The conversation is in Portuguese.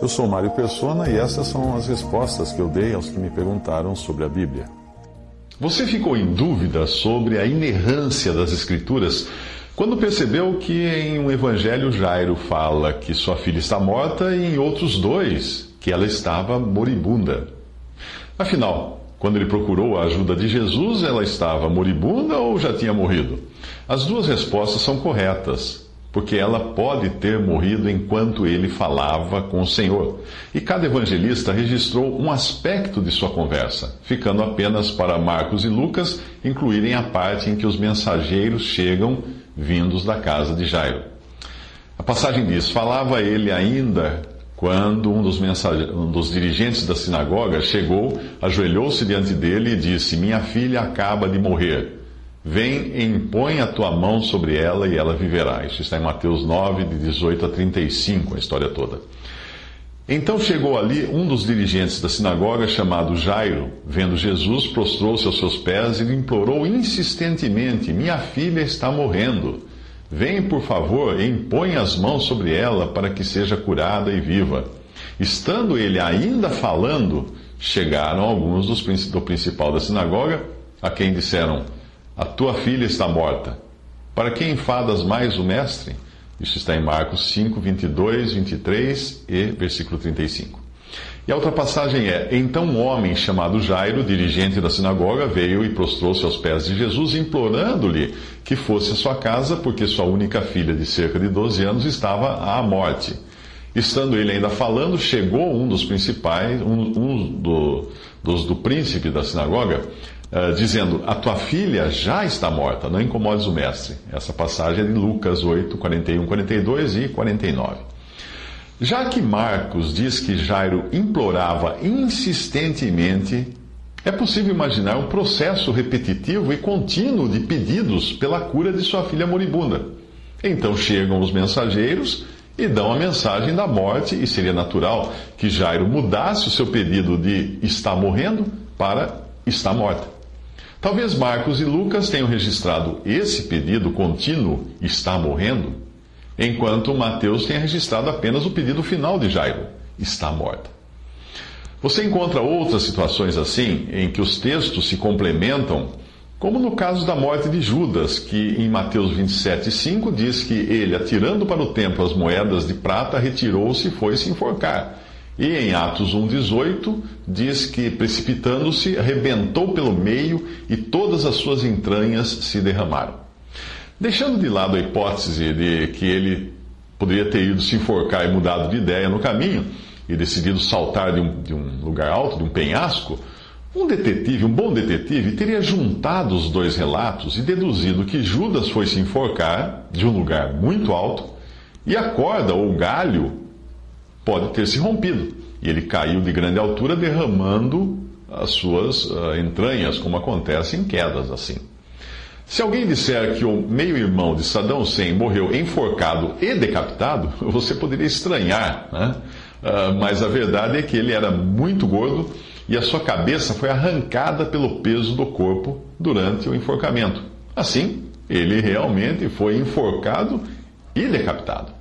Eu sou Mário Persona e essas são as respostas que eu dei aos que me perguntaram sobre a Bíblia. Você ficou em dúvida sobre a inerrância das Escrituras quando percebeu que em um evangelho Jairo fala que sua filha está morta e em outros dois que ela estava moribunda. Afinal, quando ele procurou a ajuda de Jesus, ela estava moribunda ou já tinha morrido? As duas respostas são corretas porque ela pode ter morrido enquanto ele falava com o Senhor. E cada evangelista registrou um aspecto de sua conversa, ficando apenas para Marcos e Lucas incluírem a parte em que os mensageiros chegam vindos da casa de Jairo. A passagem diz: Falava ele ainda quando um dos, um dos dirigentes da sinagoga chegou, ajoelhou-se diante dele e disse: Minha filha acaba de morrer. Vem e impõe a tua mão sobre ela e ela viverá. Isso está em Mateus 9, de 18 a 35, a história toda. Então chegou ali um dos dirigentes da sinagoga, chamado Jairo. Vendo Jesus, prostrou-se aos seus pés e lhe implorou insistentemente: Minha filha está morrendo. Vem, por favor, e impõe as mãos sobre ela para que seja curada e viva. Estando ele ainda falando, chegaram alguns do principal da sinagoga, a quem disseram: a tua filha está morta. Para que enfadas mais o mestre? Isso está em Marcos 5, 22, 23 e versículo 35. E a outra passagem é: Então um homem chamado Jairo, dirigente da sinagoga, veio e prostrou-se aos pés de Jesus, implorando-lhe que fosse à sua casa, porque sua única filha, de cerca de 12 anos, estava à morte. Estando ele ainda falando, chegou um dos principais, um, um do, dos do príncipe da sinagoga, uh, dizendo: A tua filha já está morta, não incomodes o mestre. Essa passagem é de Lucas 8, 41, 42 e 49. Já que Marcos diz que Jairo implorava insistentemente, é possível imaginar um processo repetitivo e contínuo de pedidos pela cura de sua filha moribunda. Então chegam os mensageiros e dão a mensagem da morte, e seria natural que Jairo mudasse o seu pedido de está morrendo para está morta. Talvez Marcos e Lucas tenham registrado esse pedido contínuo, está morrendo, enquanto Mateus tenha registrado apenas o pedido final de Jairo, está morta. Você encontra outras situações assim, em que os textos se complementam, como no caso da morte de Judas, que em Mateus 27,5 diz que ele, atirando para o templo as moedas de prata, retirou-se e foi se enforcar. E em Atos 1,18 diz que, precipitando-se, arrebentou pelo meio e todas as suas entranhas se derramaram. Deixando de lado a hipótese de que ele poderia ter ido se enforcar e mudado de ideia no caminho e decidido saltar de um, de um lugar alto, de um penhasco, um detetive, um bom detetive, teria juntado os dois relatos e deduzido que Judas foi se enforcar de um lugar muito alto e a corda ou galho pode ter se rompido. E ele caiu de grande altura, derramando as suas uh, entranhas, como acontece em quedas assim. Se alguém disser que o meio-irmão de Saddam Hussein morreu enforcado e decapitado, você poderia estranhar, né? Uh, mas a verdade é que ele era muito gordo e a sua cabeça foi arrancada pelo peso do corpo durante o enforcamento. Assim, ele realmente foi enforcado e decapitado.